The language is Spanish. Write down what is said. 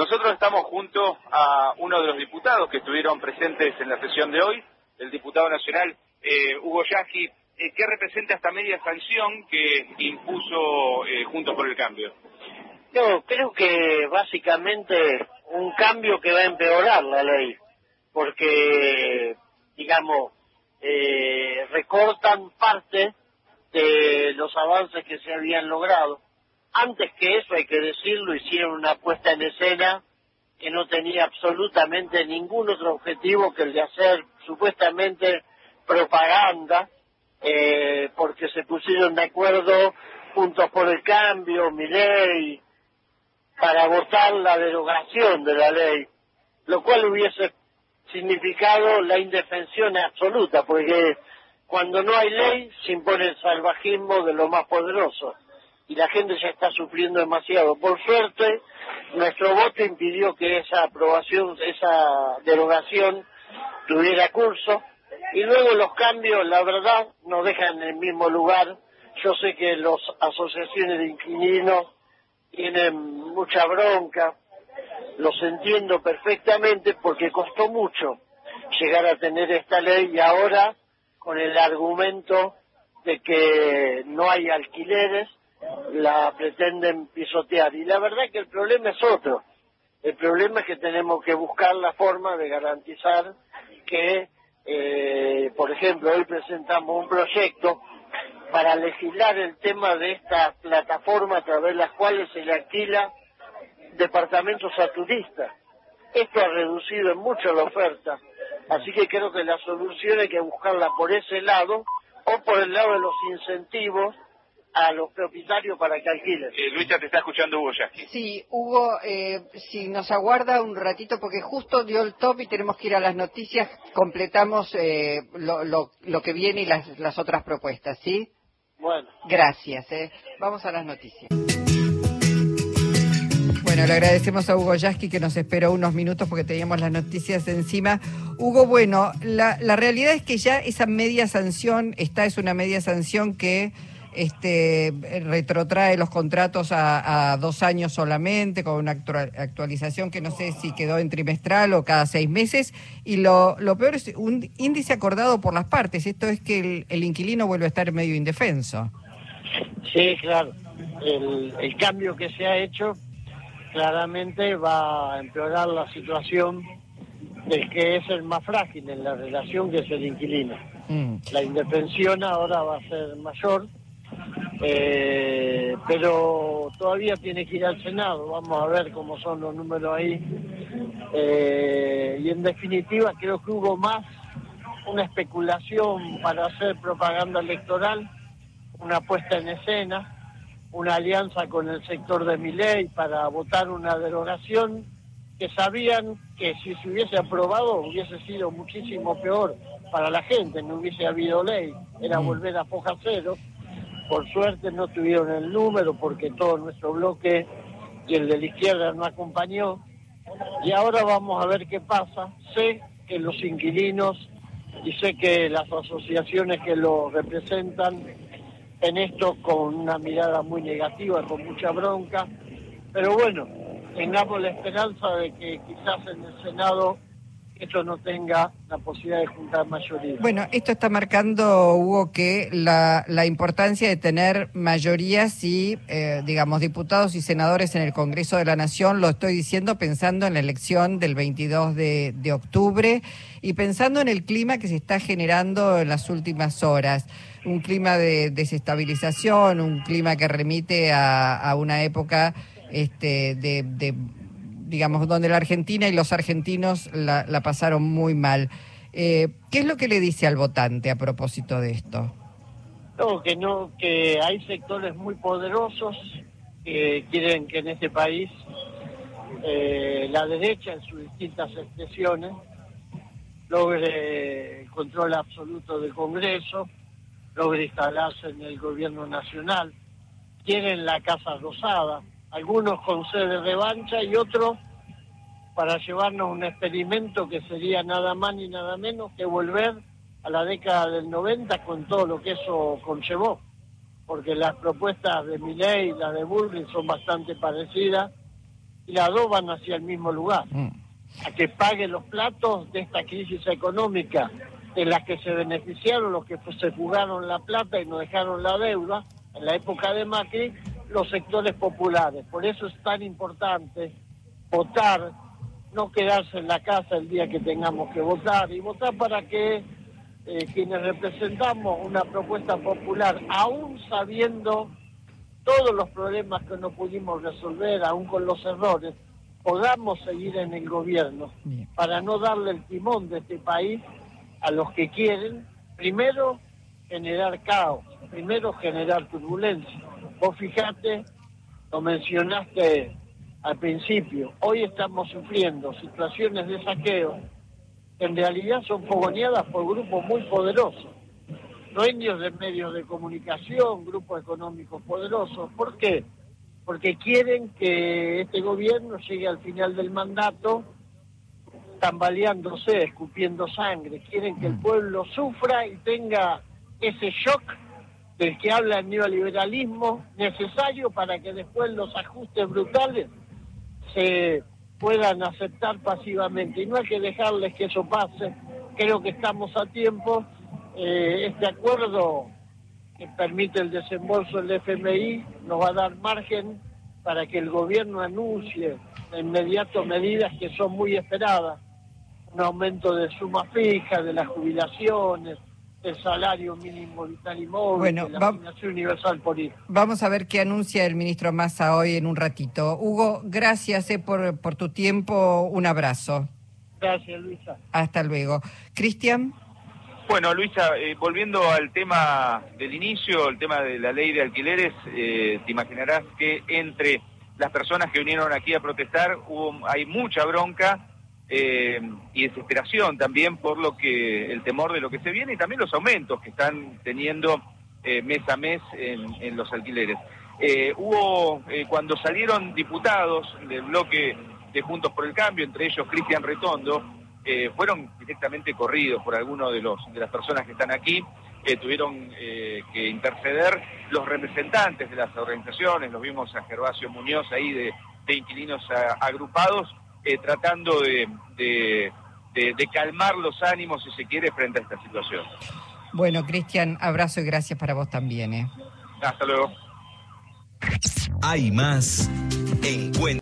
Nosotros estamos junto a uno de los diputados que estuvieron presentes en la sesión de hoy, el diputado nacional eh, Hugo Yasky, eh, que representa esta media sanción que impuso eh, Juntos por el Cambio. Yo creo que básicamente un cambio que va a empeorar la ley, porque, digamos, eh, recortan parte de los avances que se habían logrado. Antes que eso, hay que decirlo, hicieron una puesta en escena que no tenía absolutamente ningún otro objetivo que el de hacer supuestamente propaganda, eh, porque se pusieron de acuerdo juntos por el cambio, mi ley, para votar la derogación de la ley, lo cual hubiese significado la indefensión absoluta, porque cuando no hay ley se impone el salvajismo de lo más poderoso y la gente ya está sufriendo demasiado. Por suerte, nuestro voto impidió que esa aprobación, esa derogación tuviera curso y luego los cambios, la verdad, nos dejan en el mismo lugar. Yo sé que las asociaciones de inquilinos tienen mucha bronca, los entiendo perfectamente porque costó mucho llegar a tener esta ley y ahora con el argumento de que no hay alquileres la pretenden pisotear. Y la verdad que el problema es otro. El problema es que tenemos que buscar la forma de garantizar que eh, por ejemplo hoy presentamos un proyecto para legislar el tema de esta plataforma a través de las cuales se le alquila departamentos a turistas. Esto ha reducido mucho la oferta, así que creo que la solución hay que buscarla por ese lado o por el lado de los incentivos a los propietarios para que alquilen. Eh, Luisa, te está escuchando Hugo Yasky. Sí, Hugo, eh, si nos aguarda un ratito, porque justo dio el top y tenemos que ir a las noticias, completamos eh, lo, lo, lo, que viene y las, las otras propuestas, ¿sí? Bueno. Gracias. Eh. Vamos a las noticias. Bueno, le agradecemos a Hugo Yasky que nos esperó unos minutos porque teníamos las noticias encima. Hugo, bueno, la, la realidad es que ya esa media sanción, esta es una media sanción que este, retrotrae los contratos a, a, dos años solamente, con una actualización que no sé si quedó en trimestral o cada seis meses. Y lo, lo peor es un índice acordado por las partes. Esto es que el, el inquilino vuelve a estar medio indefenso. Sí, claro. El, el cambio que se ha hecho claramente va a empeorar la situación del que es el más frágil en la relación, que es el inquilino. Mm. La indefensión ahora va a ser mayor eh, pero todavía tiene que ir al Senado, vamos a ver cómo son los números ahí. Eh, y en definitiva creo que hubo más una especulación para hacer propaganda electoral, una puesta en escena, una alianza con el sector de mi ley para votar una derogación que sabían que si se hubiese aprobado hubiese sido muchísimo peor para la gente, no hubiese habido ley, era mm. volver a foja cero por suerte no tuvieron el número porque todo nuestro bloque y el de la izquierda no acompañó. Y ahora vamos a ver qué pasa. Sé que los inquilinos y sé que las asociaciones que lo representan en esto con una mirada muy negativa, con mucha bronca. Pero bueno, tengamos la esperanza de que quizás en el Senado esto no tenga la posibilidad de juntar mayoría. Bueno, esto está marcando, Hugo, que la, la importancia de tener mayorías y, eh, digamos, diputados y senadores en el Congreso de la Nación, lo estoy diciendo pensando en la elección del 22 de, de octubre y pensando en el clima que se está generando en las últimas horas un clima de desestabilización, un clima que remite a, una época este, de digamos, donde la Argentina y los argentinos la, pasaron muy mal. Eh, ¿Qué es lo que le dice al votante a propósito de esto? No, que no, que hay sectores muy poderosos que quieren que en este país eh, la derecha en sus distintas expresiones logre el control absoluto del Congreso, logre instalarse en el gobierno nacional, quieren la Casa Rosada, algunos con sede de revancha y otros para llevarnos un experimento que sería nada más ni nada menos que volver a la década del 90 con todo lo que eso conllevó, porque las propuestas de Milley y las de Bullrich son bastante parecidas y las dos van hacia el mismo lugar. Mm. A que pague los platos de esta crisis económica en la que se beneficiaron los que se jugaron la plata y nos dejaron la deuda en la época de Macri, los sectores populares. Por eso es tan importante votar, no quedarse en la casa el día que tengamos que votar y votar para que eh, quienes representamos una propuesta popular, aún sabiendo todos los problemas que no pudimos resolver, aún con los errores, podamos seguir en el gobierno para no darle el timón de este país a los que quieren, primero, generar caos, primero, generar turbulencia. Vos fijate, lo mencionaste al principio, hoy estamos sufriendo situaciones de saqueo en realidad son fogoneadas por grupos muy poderosos, dueños de medios de comunicación, grupos económicos poderosos. ¿Por qué? Porque quieren que este gobierno llegue al final del mandato tambaleándose, escupiendo sangre. Quieren que el mm. pueblo sufra y tenga ese shock del que habla el neoliberalismo necesario para que después los ajustes brutales se puedan aceptar pasivamente. Y no hay que dejarles que eso pase. Creo que estamos a tiempo. Eh, este acuerdo que permite el desembolso del FMI nos va a dar margen para que el gobierno anuncie de inmediato medidas que son muy esperadas. Un aumento de suma fija, de las jubilaciones, el salario mínimo vital y móvil, bueno, la universal por hijo. Vamos a ver qué anuncia el ministro Massa hoy en un ratito. Hugo, gracias eh, por, por tu tiempo. Un abrazo. Gracias, Luisa. Hasta luego. Cristian. Bueno, Luisa, eh, volviendo al tema del inicio, el tema de la ley de alquileres, eh, te imaginarás que entre las personas que vinieron aquí a protestar hubo, hay mucha bronca eh, y desesperación también por lo que el temor de lo que se viene y también los aumentos que están teniendo eh, mes a mes en, los alquileres. Eh, hubo, cuando salieron diputados del bloque de Juntos por el Cambio, entre ellos Cristian Retondo, fueron directamente corridos por algunos de, los, de las personas que están aquí, tuvieron que interceder los representantes de las organizaciones, los vimos a Gervasio Muñoz ahí de inquilinos agrupados, eh, tratando de, de, calmar los ánimos, si se quiere, frente a esta situación. Bueno, Cristian, abrazo y gracias para vos también. ¿eh? Hasta luego. Hay más. Encuentro.